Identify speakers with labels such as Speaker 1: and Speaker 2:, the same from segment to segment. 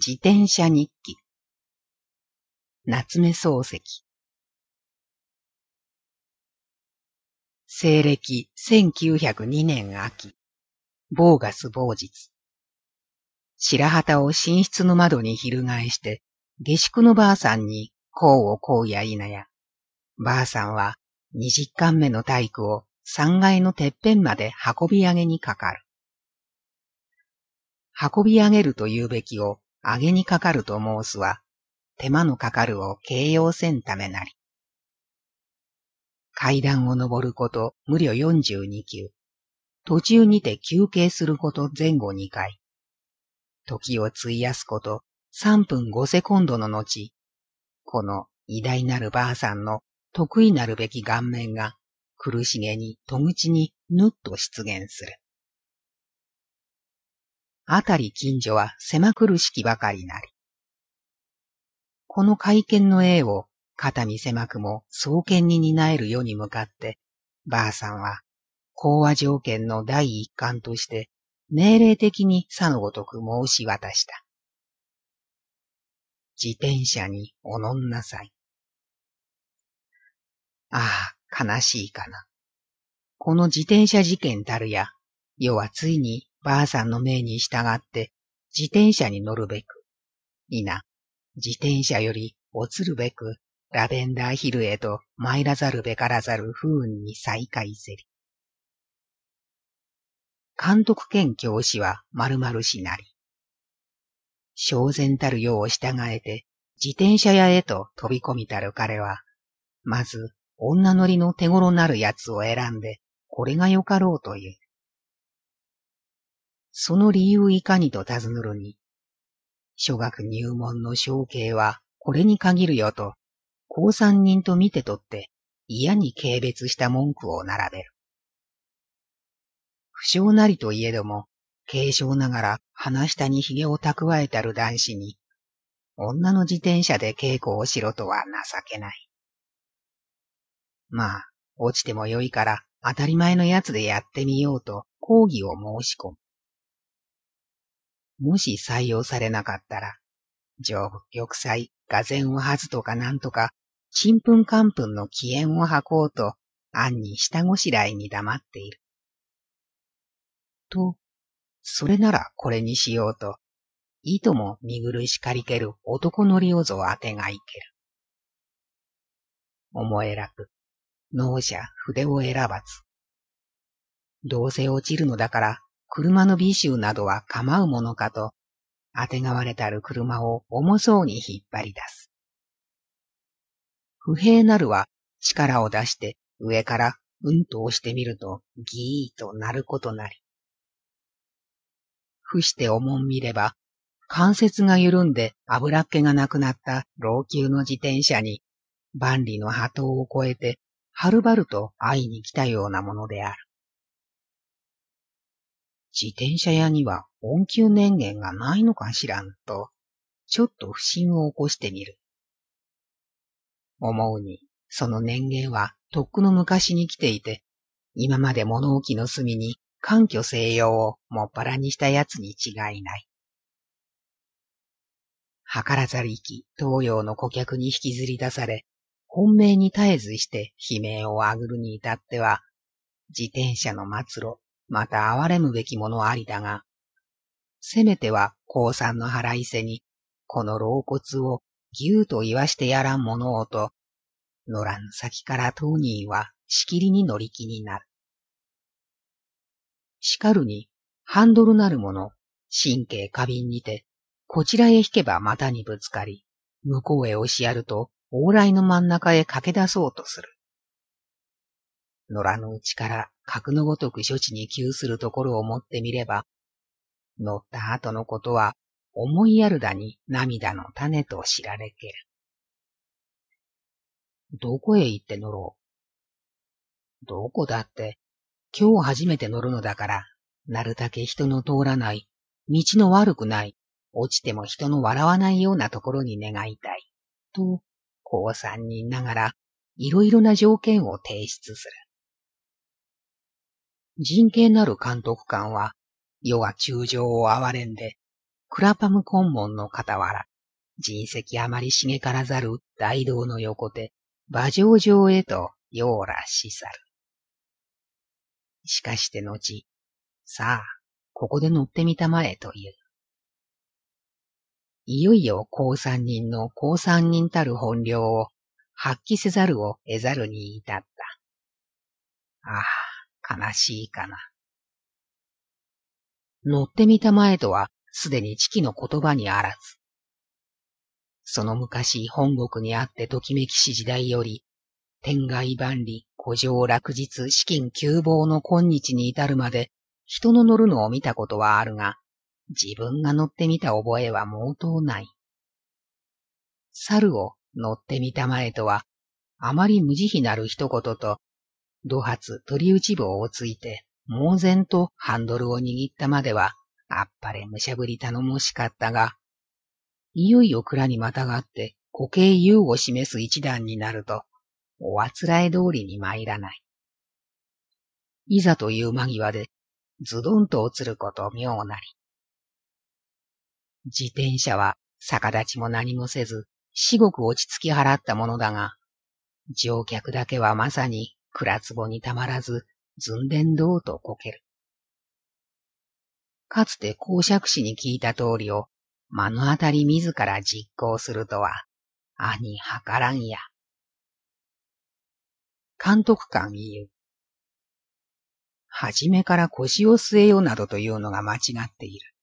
Speaker 1: 自転車日記夏目漱石西暦1902年秋、ボーガス某日。白旗を寝室の窓に翻して、下宿のばあさんにこうをこうやいなや、ばあさんは二十巻目の体育を三階のてっぺんまで運び上げにかかる。運び上げると言うべきを上げにかかると申すは、手間のかかるを形容せんためなり。階段を登ること無料42級。途中にて休憩すること前後2回。時を費やすこと3分5セコンドの後、この偉大なるばあさんの得意なるべき顔面が苦しげに戸口にぬっと出現する。あたり近所は狭苦しきばかりなり。この会見の絵を肩身狭くも創建に担える世に向かって、ばあさんは、講和条件の第一環として、命令的にさのごとく申し渡した。自転車におのんなさい。ああ、悲しいかな。この自転車事件たるや、世はついにばあさんの命に従って自転車に乗るべく、いな、自転車より落つるべくラベンダーヒルへと参らざるべからざる不運に再開せり。監督兼教師は丸々しなり。正然たるよう従えて自転車屋へと飛び込みたる彼は、まず女乗りの手頃なるやつを選んで、これがよかろうという。その理由いかにと尋ぬるに、諸学入門の承継はこれに限るよと、高三人と見てとって嫌に軽蔑した文句を並べる。不詳なりといえども、軽症ながら鼻下に髭を蓄えたる男子に、女の自転車で稽古をしろとは情けない。まあ、落ちてもよいから当たり前のやつでやってみようと講義を申し込む。もし採用されなかったら、上部玉砕、画前をはずとかなんとか、ちんぷんかんぷんの起源を吐こうと、暗に下ごしらえに黙っている。と、それならこれにしようと、いとも見苦しかりける男のりおぞ当てがいける。思えらく、脳者筆を選ばず。どうせ落ちるのだから車の美醜などは構うものかと、あてがわれたる車を重そうに引っ張り出す。不平なるは力を出して上からうんと押してみるとギーとなることなり。伏しておもん見れば、関節が緩んで油っ気がなくなった老朽の自転車に、万里の波頭を越えて、はるばると会いに来たようなものである。自転車屋には恩給年限がないのかしらんと、ちょっと不審を起こしてみる。思うに、その年限はとっくの昔に来ていて、今まで物置の隅に環境西洋をもっぱらにした奴に違いない。計らざりき東洋の顧客に引きずり出され、本命に絶えずして悲鳴をあぐるに至っては、自転車の末路、また哀れむべきものありだが、せめては高三の腹いせに、この老骨をぎゅうと言わしてやらんものをと、野良の先から当人はしきりに乗り気になる。しかるに、ハンドルなるもの、神経過敏にて、こちらへ引けば股にぶつかり、向こうへ押しやると、往来の真ん中へ駆け出そうとする。野良のうちから格のごとく処置に窮するところを持ってみれば、乗った後のことは思いやるだに涙の種と知られける。どこへ行って乗ろう？どこだって、今日初めて乗るのだから、なるだけ人の通らない、道の悪くない、落ちても人の笑わないようなところに願いたい。と、高三人ながら、いろいろな条件を提出する。人権なる監督官は、世は中情を憐れんで、クラパム根門の傍ら、人石あまり茂からざる大道の横手、馬上城へと用らし去る。しかして後、さあ、ここで乗ってみたまえという。いよいよ高三人の高三人たる本領を発揮せざるを得ざるに至った。ああ、悲しいかな。乗ってみたまえとは、すでに知己の言葉にあらず。その昔本国にあってときめきし時代より、天外万里、古城落日、資金急暴の今日に至るまで、人の乗るのを見たことはあるが、自分が乗ってみた覚えは毛頭ない。猿を乗ってみたまえとは、あまり無慈悲なる一言と、土発鳥打ち棒をついて、猛然とハンドルを握ったまでは、あっぱれむしゃぶり頼もしかったが、いよいよ蔵にまたがって固形優を示す一段になると、おあつらえ通りに参らない。いざという間際で、ズドンと落つること妙なり。自転車は逆立ちも何もせず、至極落ち着き払ったものだが、乗客だけはまさに蔵壺にたまらず、ずんでんどうとこける。かつて公爵士に聞いた通りを目の当たり自ら実行するとは、兄計らんや。監督官言う。はじめから腰を据えようなどというのが間違っている。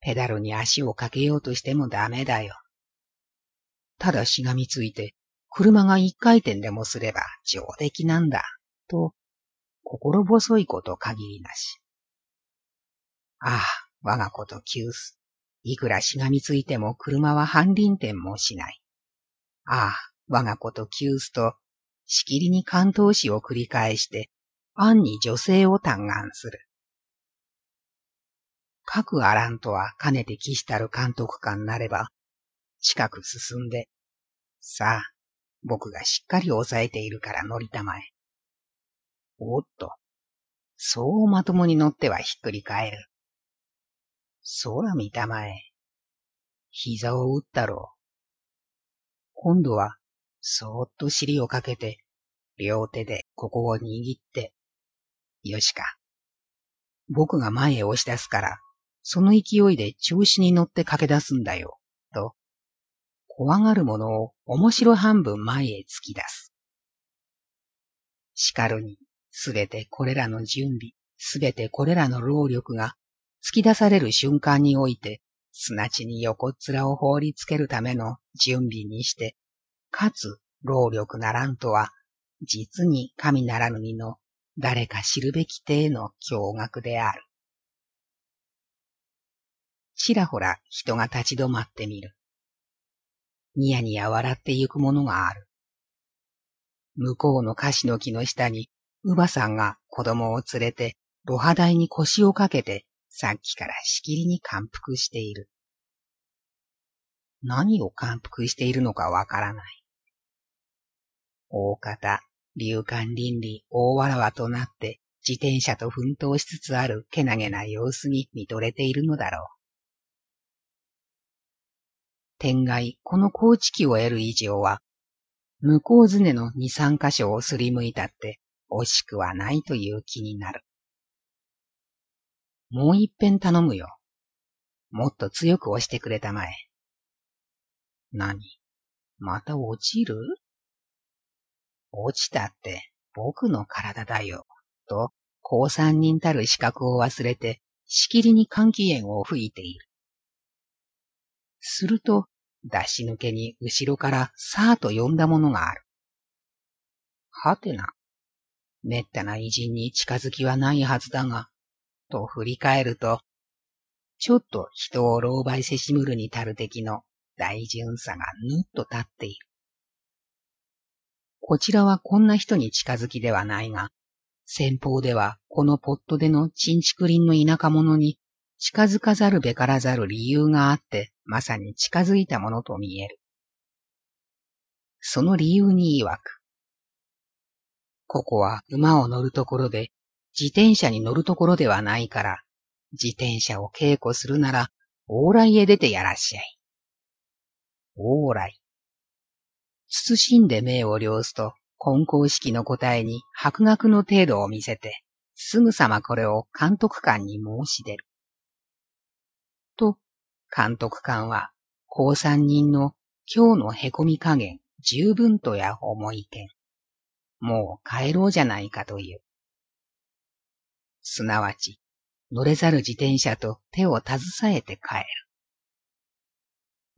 Speaker 1: ペダルに足をかけようとしてもダメだよ。ただしがみついて、車が一回転でもすれば上出来なんだ、と心細いこと限りなし。ああ、我が子と急す。いくらしがみついても車は半輪転もしない。ああ、我が子と急すと、しきりに関東詩を繰り返して、暗に女性を嘆願する。各あらんとはかねて騎したる監督官なれば、近く進んで、さあ、僕がしっかり押さえているから乗りたまえ。おっと。そうまともに乗ってはひっくり返る。空見たまえ。膝を打ったろう。今度は、そーっと尻をかけて、両手でここを握って、よしか。僕が前へ押し出すから、その勢いで調子に乗って駆け出すんだよ、と、怖がる者を面白半分前へ突き出す。叱るに、すべてこれらの準備、すべてこれらの労力が突き出される瞬間において、砂地に横っ面を放りつけるための準備にして、かつ労力ならんとは、実に神ならぬ身の誰か知るべき体の驚愕である。ちらほら人が立ち止まってみる。ニヤニヤ笑ってゆくものがある。向こうの菓子の木の下に乳母さんが子供を連れて、露波台に腰をかけて、さっきからしきりに感服している。何を感服しているのかわからない。大方、流感倫理大わらわとなって自転車と奮闘しつつあるけなげな様子に見とれているのだろう。天外、この高知期を得る以上は、向こうずねの二三箇所をすりむいたって惜しくはないという気になる。もう一遍頼むよ。もっと強く押してくれたまえ。何？また落ちる？落ちたって僕の体だよ。と、高三人たる資格を忘れて、しきりに換気炎を吹いている。すると、出し抜けに後ろからさーと呼んだものがある。はてな。めったな偉人に近づきはないはずだが、と振り返ると、ちょっと人を狼狽せしむるに足る敵の大純さがぬっと立っている。こちらはこんな人に近づきではないが、先方ではこのポットでのチンチクリンの田舎者に近づかざるべからざる理由があって、まさに近づいたものと見える。その理由に曰く、ここは馬を乗るところで、自転車に乗るところではないから、自転車を稽古するなら、往来へ出てやらっしゃい。往来。慎んで目を量すと、根校式の答えに白学の程度を見せて、すぐさまこれを監督官に申し出る。と、監督官は、高三人の今日の凹み加減十分とや思いけん。もう帰ろうじゃないかという。すなわち、乗れざる自転車と手を携えて帰る。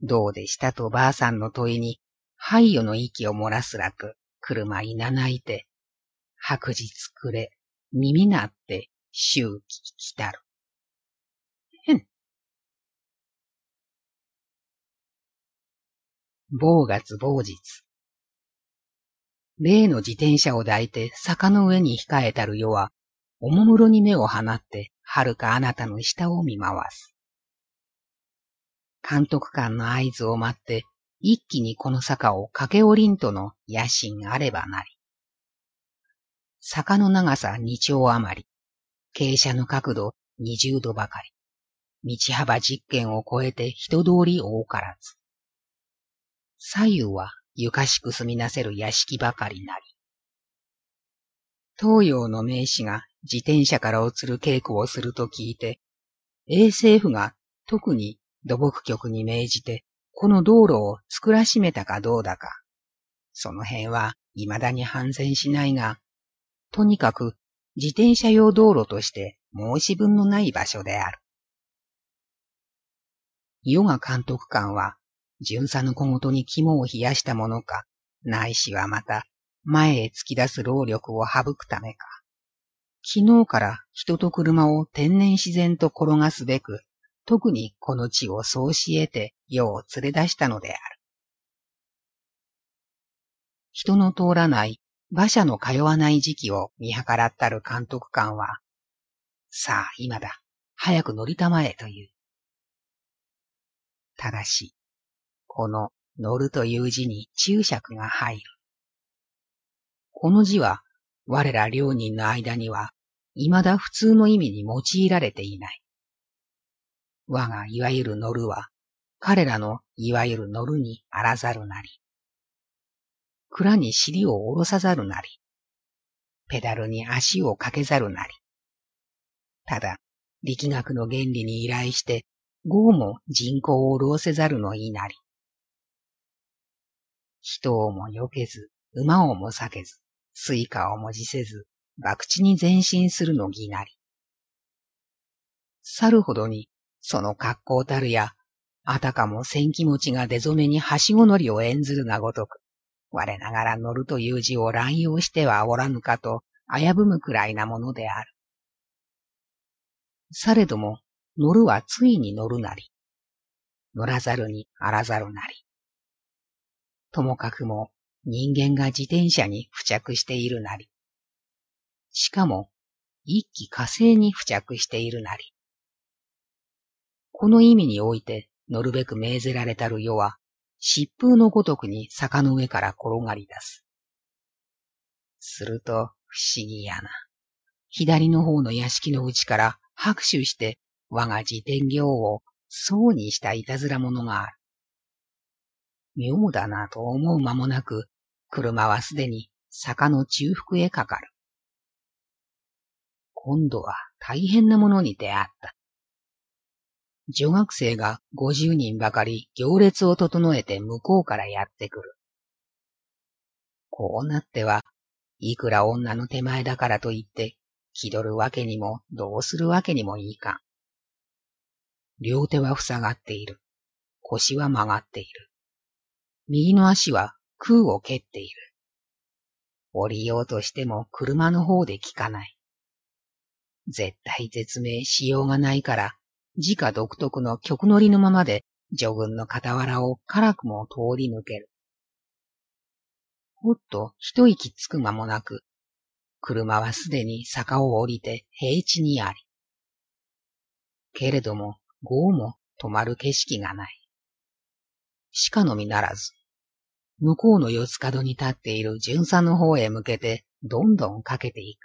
Speaker 1: どうでしたとばあさんの問いに、廃与の息を漏らすらく、車いなないて、白日くれ、耳なって、周期来たる。へん。某月某日。例の自転車を抱いて坂の上に控えたる世は、おもむろに目を放って、はるかあなたの下を見回す。監督官の合図を待って、一気にこの坂を駆け下りんとの野心あればなり。坂の長さ二丁余り、傾斜の角度二十度ばかり、道幅十軒を超えて人通り多からず。左右は床しく住みなせる屋敷ばかりなり。東洋の名士が自転車から移る稽古をすると聞いて、衛政府が特に土木局に命じて、この道路を作らしめたかどうだか。その辺は未だに反戦しないが、とにかく自転車用道路として申し分のない場所である。ヨガ監督官は、巡査の小言に肝を冷やしたものか、ないしはまた、前へ突き出す労力を省くためか。昨日から人と車を天然自然と転がすべく、特にこの地をそうし得て世を連れ出したのである。人の通らない馬車の通わない時期を見計らったる監督官は、さあ今だ、早く乗りたまえという。ただし、この乗るという字に注釈が入る。この字は、我ら両人の間には、未だ普通の意味に用いられていない。我がいわゆる乗るは、彼らのいわゆる乗るにあらざるなり。鞍に尻を下ろさざるなり、ペダルに足をかけざるなり。ただ、力学の原理に依頼して、毫も人工を弄せざるの意なり。人をも避けず、馬をも避けず、水火をも辞せず、驀地に前進するの義なり。去るほどに、その格好たるや、あたかも戦気持ちが出染めにはしご乗りを演ずるがごとく、我ながら乗るという字を乱用してはおらぬかと危ぶむくらいなものである。されども、乗るはついに乗るなり、乗らざるにあらざるなり。ともかくも人間が自転車に付着しているなり。しかも、一気火星に付着しているなり。この意味において、乗るべく命ぜられたる世は、疾風のごとくに坂の上から転がり出す。すると、不思議やな。左の方の屋敷の内から拍手して我が自転業をそうにしたいたずら者がある。妙だなと思う間もなく、車はすでに坂の中腹へかかる。今度は大変なものに出会った。女学生が50人ばかり行列を整えて向こうからやってくる。こうなっては、いくら女の手前だからといって、気取るわけにも、どうするわけにもいいかん。両手は塞がっている。腰は曲がっている。右の足は空を蹴っている。降りようとしても車の方で効かない。絶対絶命しようがないから、自家独特の曲乗りのままで、女軍の傍らを辛くも通り抜ける。ほっと一息つく間もなく、車はすでに坂を降りて平地にあり。けれども、豪も止まる景色がない。しかのみならず、向こうの四つ角に立っている巡査の方へ向けてどんどんかけていく。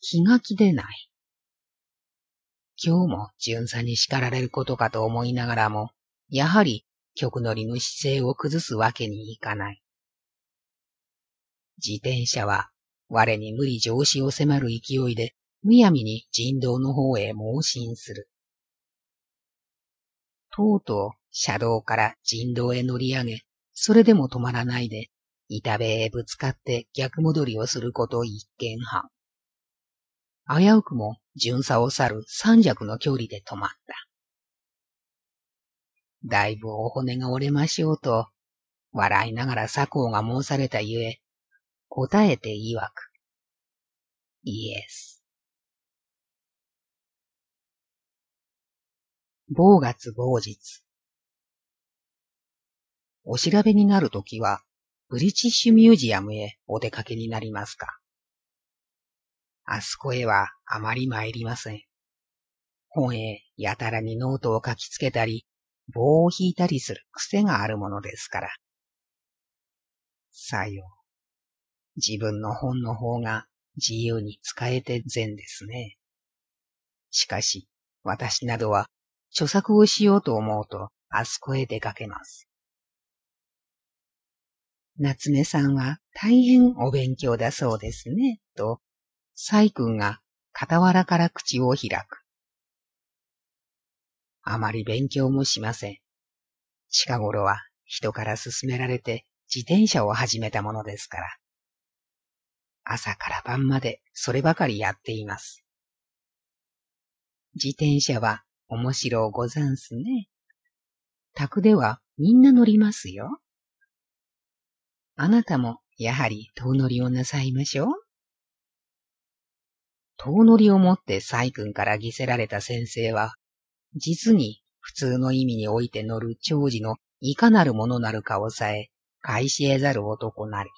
Speaker 1: 気が気でない。今日も巡査に叱られることかと思いながらも、やはり曲乗りの姿勢を崩すわけにいかない。自転車は我に無理上司を迫る勢いで、むやみに人道の方へ猛進する。とうとう車道から人道へ乗り上げ、それでも止まらないで、板塀へぶつかって逆戻りをすること一見半。危うくも巡査を去る三尺の距離で止まった。だいぶお骨が折れましょうと、笑いながら査公が申されたゆえ、答えて曰く。 Yes。某月某日。お調べになるときは、ブリティッシュミュージアムへお出かけになりますか？あそこへはあまり参りません。本へやたらにノートを書きつけたり、棒を引いたりする癖があるものですから。さよう。自分の本の方が自由に使えて善ですね。しかし、私などは著作をしようと思うと、あそこへ出かけます。夏目さんは大変お勉強だそうですね、と、サイ君が傍らから口を開く。あまり勉強もしません。近頃は人から勧められて自転車を始めたものですから。朝から晩までそればかりやっています。自転車は面白うござんすね。宅ではみんな乗りますよ。あなたもやはり遠乗りをなさいましょう。遠乗りをもって細君から着せられた先生は、実に普通の意味において乗る長寿のいかなるものなるかをさえ、返し得ざる男なり。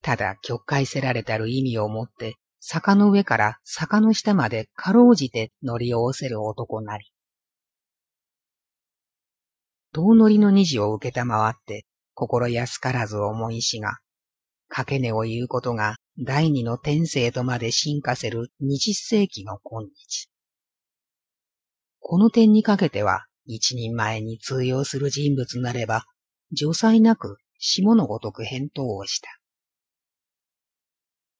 Speaker 1: ただ曲解せられたる意味をもって、坂の上から坂の下までかろうじて乗りをおせる男なり。遠乗りの虹を受けたまわって、心安からず思いしが、掛け値を言うことが第二の天性とまで進化せる二十世紀の今日。この点にかけては、一人前に通用する人物なれば、除災なく下のごとく返答をした。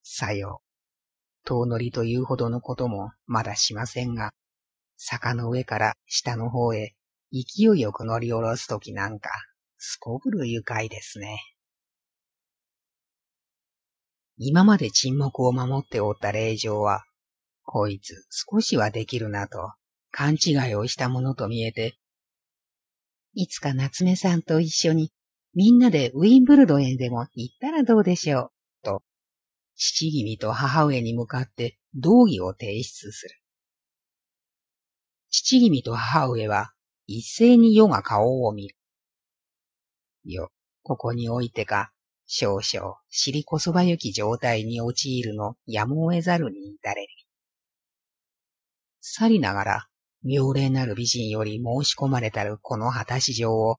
Speaker 1: さよう。遠乗りというほどのこともまだしませんが、坂の上から下の方へ勢いよく乗り下ろすときなんか、すこぶる愉快ですね。今まで沈黙を守っておった令状は、こいつ少しはできるなと勘違いをしたものと見えて、いつか夏目さんと一緒にみんなでウィンブルドンへでも行ったらどうでしょう、と父君と母上に向かって道義を提出する。父君と母上は一斉に世が顔を見る。よ、ここにおいてか、少々尻こそばゆき状態に陥るのやむを得ざるに至れる。さりながら、妙齢なる美人より申し込まれたるこの果たし状を、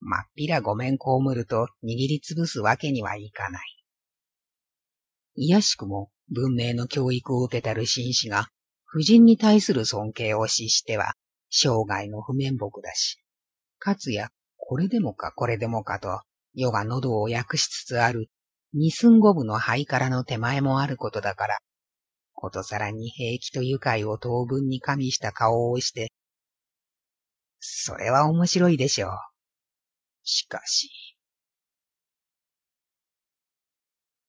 Speaker 1: まっぴらごめん被ると握りつぶすわけにはいかない。いやしくも文明の教育を受けたる紳士が、夫人に対する尊敬を死しては、生涯の不面目だし、かつや、これでもかこれでもかと、世が喉を訳しつつある、二寸五分の灰からの手前もあることだから、ことさらに平気と愉快を当分に加味した顔をして、それは面白いでしょう。しかし、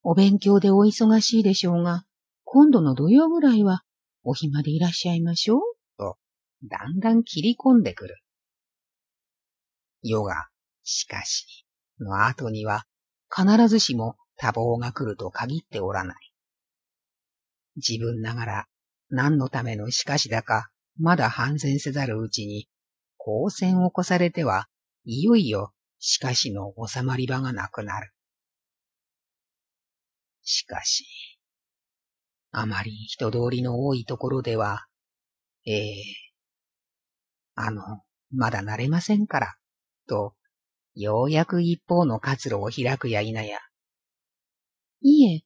Speaker 1: お勉強でお忙しいでしょうが、今度の土曜ぐらいはお暇でいらっしゃいましょうと、だんだん切り込んでくる。ヨガ、しかし、の後には、必ずしも多忙が来ると限っておらない。自分ながら何のためのしかしだか、まだ反戦せざるうちに、光線を越されては、いよいよしかしの収まり場がなくなる。しかし、あまり人通りの多いところでは、ええー、あの、まだ慣れませんから、と、ようやく一方の活路を開くや否や。いえ、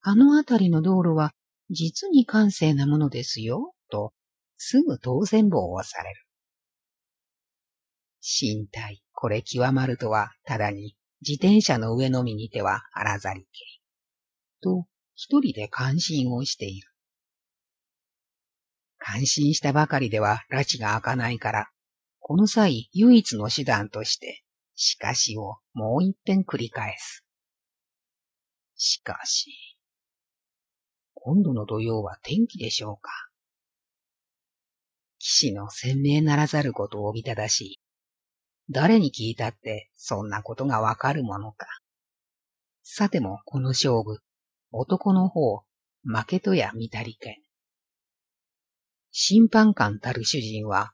Speaker 1: あのあたりの道路は実に閑静なものですよ、と、すぐ当選棒をされる。身体、これ極まるとは、ただに、自転車の上のみにては荒ざりけ。と、一人で感心をしている。感心したばかりでは拉致が開かないから、この際唯一の手段として、しかしをもう一遍繰り返す。しかし、今度の土曜は天気でしょうか。騎士の鮮明ならざることをおびただし、誰に聞いたってそんなことがわかるものか。さてもこの勝負、男の方、負けとや見たりけん。審判官たる主人は、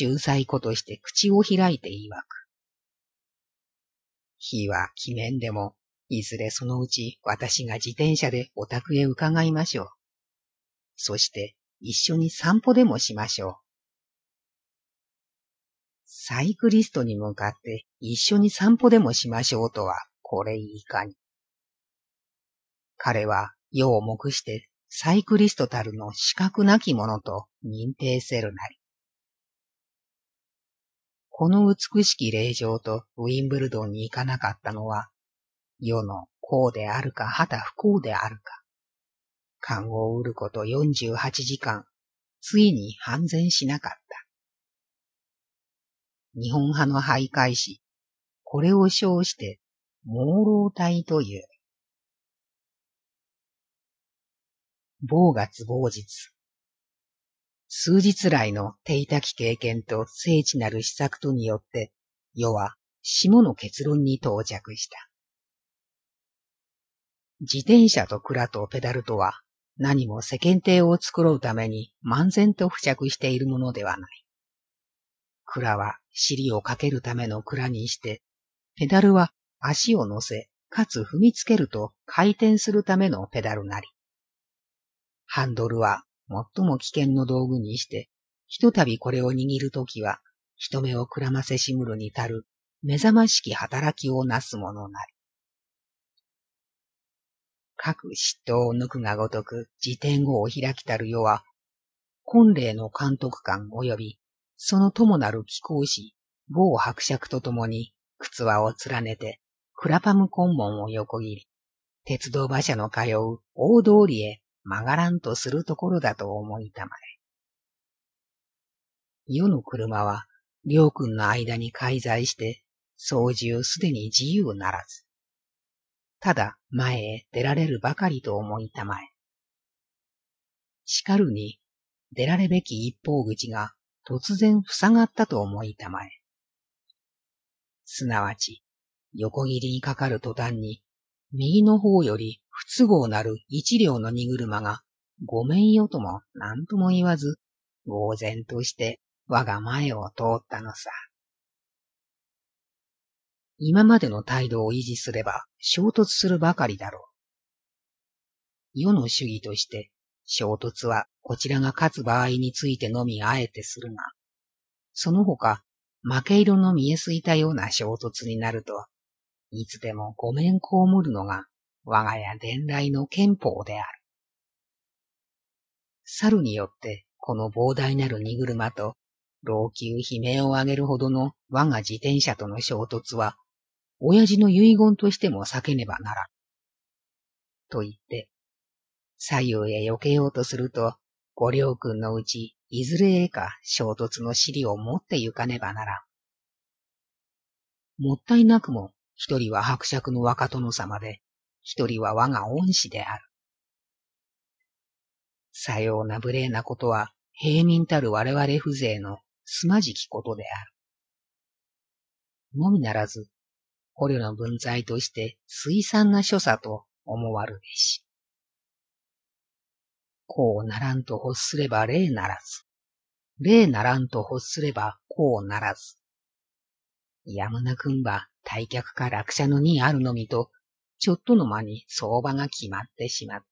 Speaker 1: 仲裁子として口を開いて言わく。日は鬼面でも、いずれそのうち私が自転車でお宅へ伺いましょう。そして一緒に散歩でもしましょう。サイクリストに向かって一緒に散歩でもしましょうとは、これいかに。彼は世を目してサイクリストたるの資格なき者と認定せるなり。この美しき霊場とウィンブルドンに行かなかったのは、世の幸であるかはた不幸であるか。勘を売ること48時間、ついに反前しなかった。日本派の徘徊し、これを称して朦朧体という。某月某日。数日来の手たき経験と聖地なる施策とによって、世は下の結論に到着した。自転車と蔵とペダルとは何も世間体を作ろうために漫然と付着しているものではない。蔵は尻をかけるための蔵にして、ペダルは足を乗せ、かつ踏みつけると回転するためのペダルなり。ハンドルは最も危険の道具にして、ひとたびこれを握るときは、人目をくらませしむるに足る目覚ましき働きをなすものなり。各嫉妬を抜くがごとく自転語を開きたる世は、婚礼の監督官及び、その友なる貴公子、某伯爵と共に、靴輪を連ねて、クラパム根門を横切り、鉄道馬車の通う大通りへ曲がらんとするところだと思いたまえ。世の車は、りょうくんの間に介在して、操縦すでに自由ならず。ただ前へ出られるばかりと思いたまえ。叱るに、出られべき一方口が突然塞がったと思いたまえ。すなわち、横切りにかかる途端に、右の方より不都合なる一両の荷車が、ごめんよとも何とも言わず、呆然として我が前を通ったのさ。今までの態度を維持すれば衝突するばかりだろう。世の主義として衝突はこちらが勝つ場合についてのみあえてするが、その他負け色の見えすいたような衝突になると、いつでもごめん被るのが我が家伝来の憲法である。猿によってこの膨大なる荷車と老朽悲鳴を上げるほどの我が自転車との衝突は、親父の遺言としても避けねばならん。と言って、左右へ避けようとすると、五両君のうち、いずれへか衝突の尻を持って行かねばならん。もったいなくも、一人は伯爵の若殿様で、一人は我が恩師である。さような無礼なことは、平民たる我々風情のすまじきことである。のみならず、捕虜の分際として水産な所作と思わるべし。こうならんと欲すれば礼ならず、礼ならんと欲すればこうならず。やむなくんば退却か落車のにあるのみとちょっとの間に相場が決まってしまった。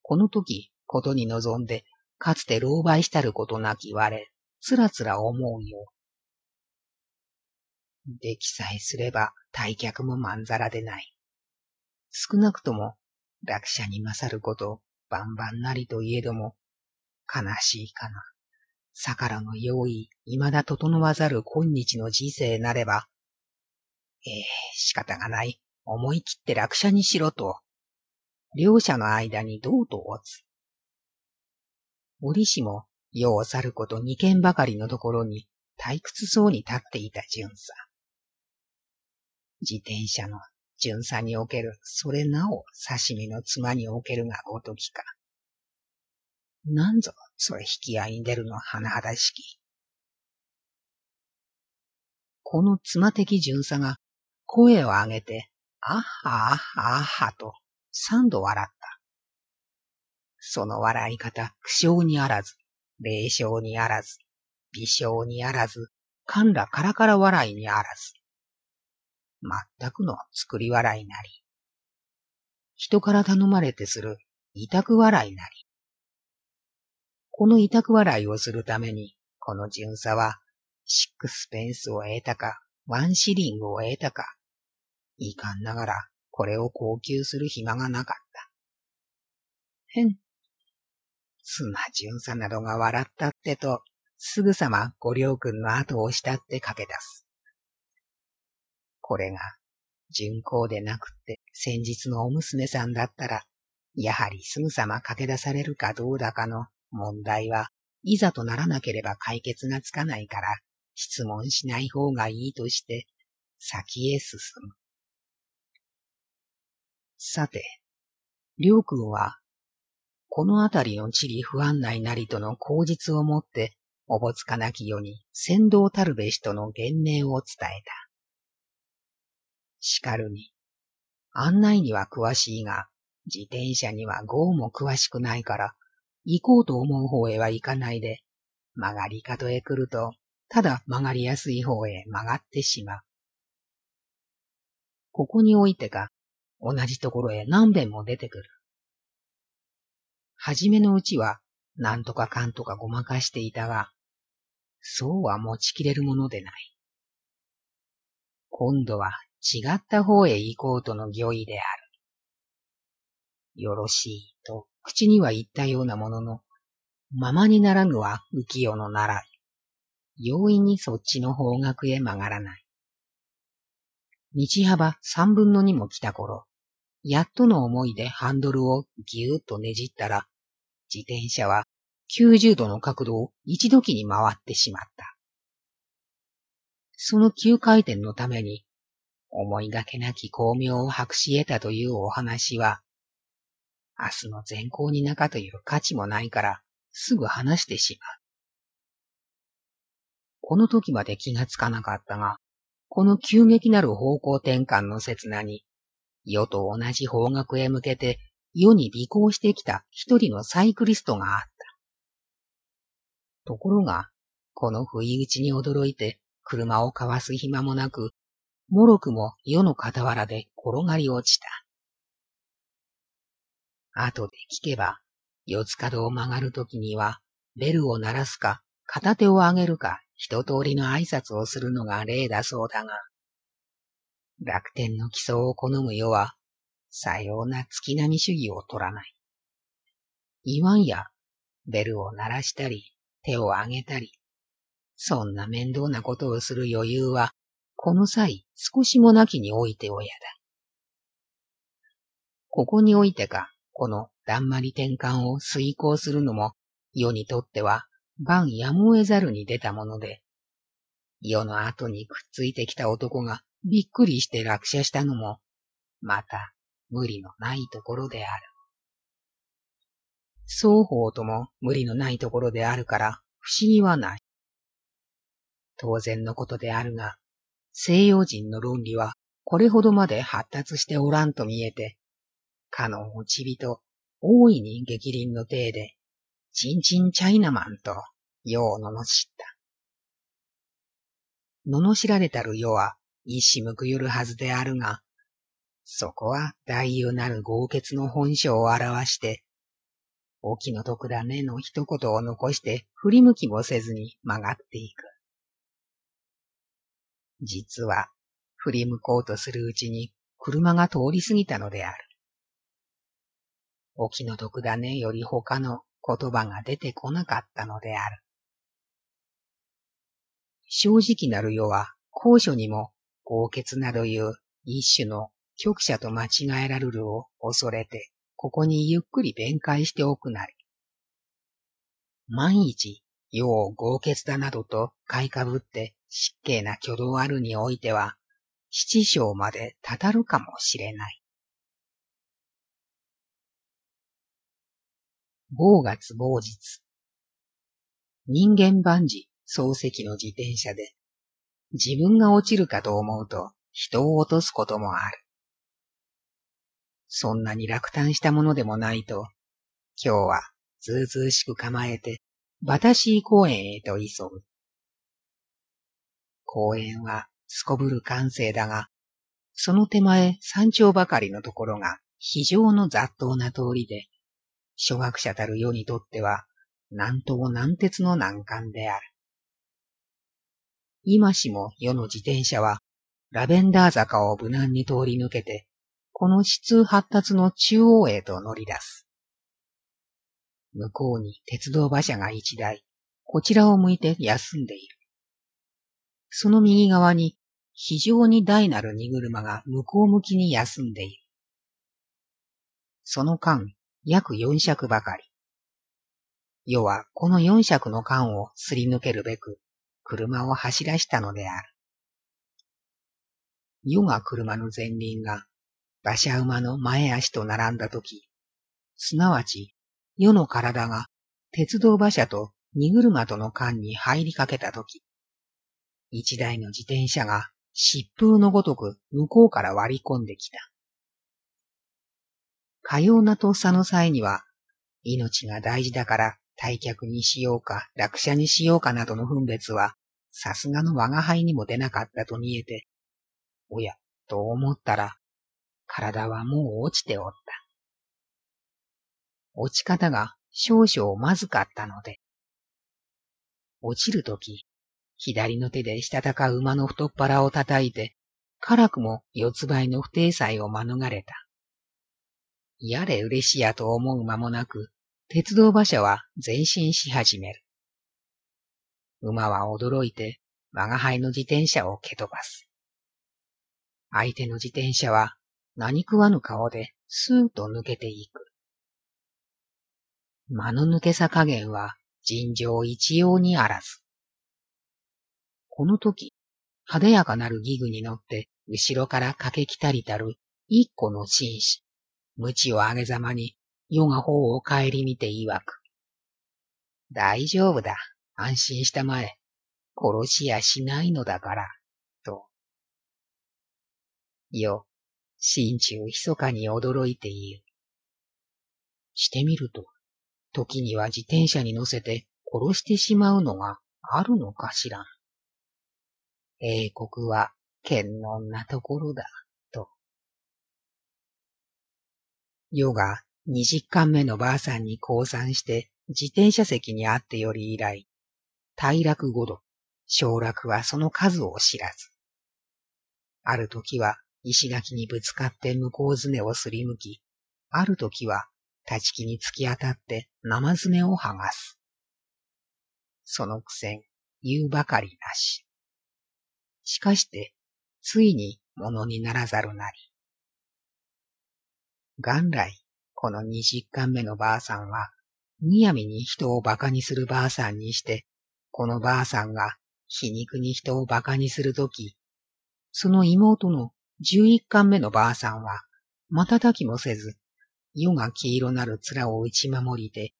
Speaker 1: この時、ことに臨んで、かつて狼狽したることなき我、つらつら思うよ。できさえすれば退却もまんざらでない。少なくとも、落車に勝ること、万々なりといえども、悲しいかな。逆らの用意、未だ整わざる今日の人生なれば、ええー、仕方がない。思い切って落車にしろと。両者の間にどうとおつ。折しも、世を去ること二件ばかりのところに退屈そうに立っていた巡査。自転車の巡査における、それなお刺身の妻におけるがごときか。なんぞ、それ引き合いに出るの甚だしき。この妻的巡査が声を上げて、あっはあっはあっはと三度笑った。その笑い方、苦笑にあらず、霊笑にあらず、微笑にあらず、かんらからから笑いにあらず。全くの作り笑いなり。人から頼まれてする委託笑いなり。この委託笑いをするために、この巡査は、シックスペンスを得たか、ワンシリングを得たか、いかんながら、これを高級する暇がなかった。へん。妻巡査などが笑ったってと、すぐさまご両君の後をしたって駆け出す。これが、巡行でなくって先日のお娘さんだったら、やはりすぐさま駆け出されるかどうだかの問題は、いざとならなければ解決がつかないから、質問しない方がいいとして、先へ進む。さて、りょうくんは、このあたりの地理不安内なりとの口実をもって、おぼつかなき世に先導たるべしとの言明を伝えた。しかるに。案内には詳しいが、自転車には豪も詳しくないから、行こうと思う方へは行かないで、曲がり角へ来ると、ただ曲がりやすい方へ曲がってしまう。ここにおいてか、同じところへ何遍も出てくる。はじめのうちは、なんとかかんとかごまかしていたが、そうは持ちきれるものでない。今度は違った方へ行こうとの御意である。よろしいと口には言ったようなものの、ままにならぬは浮世の習い。容易にそっちの方角へ曲がらない。道幅三分の二も来た頃、やっとの思いでハンドルをぎゅーっとねじったら、自転車は90度の角度を一時に回ってしまった。その急回転のために思いがけなき巧妙を博し得たというお話は、明日の善行に中という価値もないから、すぐ話してしまう。この時まで気がつかなかったが、この急激なる方向転換の刹那に、世と同じ方角へ向けて世に尾行してきた一人のサイクリストがあった。ところが、この不意打ちに驚いて車をかわす暇もなく、もろくも世の傍らで転がり落ちた。後で聞けば、四つ角を曲がるときには、ベルを鳴らすか、片手を上げるか、一通りの挨拶をするのが例だそうだが、楽天の基礎を好む世は、さような月並み主義を取らない。言わんや、ベルを鳴らしたり、手を上げたり、そんな面倒なことをする余裕はこの際、少しもなきにおいて親だ。ここにおいてか、このだんまり転換を遂行するのも、世にとっては、万やむを得ざるに出たもので、世の後にくっついてきた男がびっくりして落車したのも、また無理のないところである。双方とも無理のないところであるから不思議はない。当然のことであるが、西洋人の論理はこれほどまで発達しておらんと見えて、かの持ち人、大いに激鱗の体で、チンチンチャイナマンと、世を罵った。罵られたる世は、一矢報ゆるはずであるが、そこは大優なる豪傑の本性を表して、お気の毒だねの一言を残して振り向きもせずに曲がっていく。実は、振り向こうとするうちに車が通り過ぎたのである。お気の毒だねより他の言葉が出てこなかったのである。正直なる世は高所にも豪傑などいう一種の局者と間違えられるを恐れて、ここにゆっくり弁解しておくなり。万一、世を豪傑だなどと買いかぶって失敬な挙動あるにおいては、七章までたたるかもしれない。某月某日。人間万事漱石の自転車で、自分が落ちるかと思うと人を落とすこともある。そんなに落胆したものでもないと、今日はずうずうしく構えて、バタシー公園へと急ぐ。公園はすこぶる閑静だが、その手前山頂ばかりのところが非常の雑踏な通りで、初学者たる世にとっては、南東南鉄の難関である。今しも世の自転車は、ラベンダー坂を無難に通り抜けて、この指通発達の中央へと乗り出す。向こうに鉄道馬車が一台、こちらを向いて休んでいる。その右側に非常に大なる荷車が向こう向きに休んでいる。その間、約四尺ばかり。要は、この四尺の間をすり抜けるべく、車を走らしたのである。世が車の前輪が、馬車馬の前足と並んだとき、すなわち、世の体が鉄道馬車と荷車との間に入りかけたとき、一台の自転車が疾風のごとく向こうから割り込んできた。かようなとっさの際には、命が大事だから退却にしようか落車にしようかなどの分別は、さすがの我が輩にも出なかったと見えて、おや、と思ったら、体はもう落ちておった。落ち方が少々まずかったので、落ちるとき、左の手でしたたか馬の太っ腹を叩いて、辛くも四つ倍の不定裁を免れた。やれ嬉しやと思う間もなく、鉄道馬車は前進し始める。馬は驚いて、我が輩の自転車を蹴飛ばす。相手の自転車は何食わぬ顔でスーッと抜けていく。間の抜けさ加減は尋常一様にあらず。この時、派手やかなるギグに乗って後ろから駆け来たりたる一個の紳士。鞭を上げざまに、世が方を帰り見て曰く。大丈夫だ。安心したまえ。殺しやしないのだから。と。よ、心中密かに驚いている。してみると、時には自転車に乗せて殺してしまうのがあるのかしら。英国は堅能なところだ。ヨが二十巻目のばあさんに降参して自転車席にあってより以来、大落五度、小落はその数を知らず。ある時は石垣にぶつかって向こうずねをすりむき、ある時は立ち木に突き当たって生爪を剥がす。そのくせん、言うばかりなし。しかして、ついにものにならざるなり。元来、この二十巻目のばあさんは、むやみに人を馬鹿にするばあさんにして、このばあさんが皮肉に人を馬鹿にするとき、その妹の十一巻目のばあさんは、瞬きもせず、夜が黄色なる面を打ち守りで、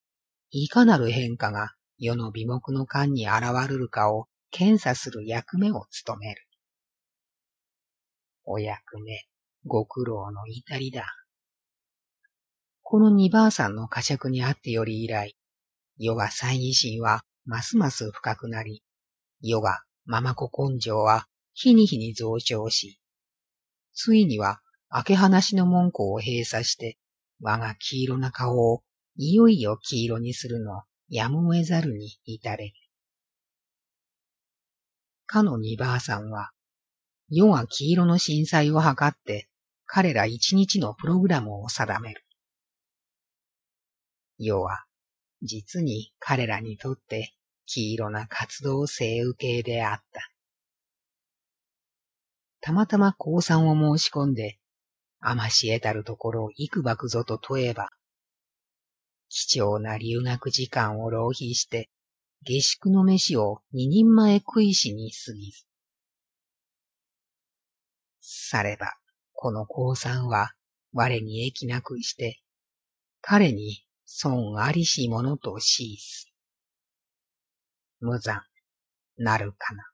Speaker 1: いかなる変化が世の美目の間に現るるかを検査する役目を務める。お役目、ご苦労の至りだ。この二ばあさんの呵責にあってより以来、世が猜疑心はますます深くなり、世がママ子根性は日に日に増長し、ついには明け話の門戸を閉鎖して、我が黄色な顔をいよいよ黄色にするのやむを得ざるに至れ。かの二ばあさんは、世が黄色の震災を図って、彼ら一日のプログラムを定める。世は、実に彼らにとって黄色な活動性受けであった。たまたま降参を申し込んで、甘し得たるところを幾ばくぞと問えば、貴重な留学時間を浪費して、下宿の飯を二人前食いしに過ぎず。されば、この降参は我に益なくして、彼に損ありしものとしいす。無残なるかな。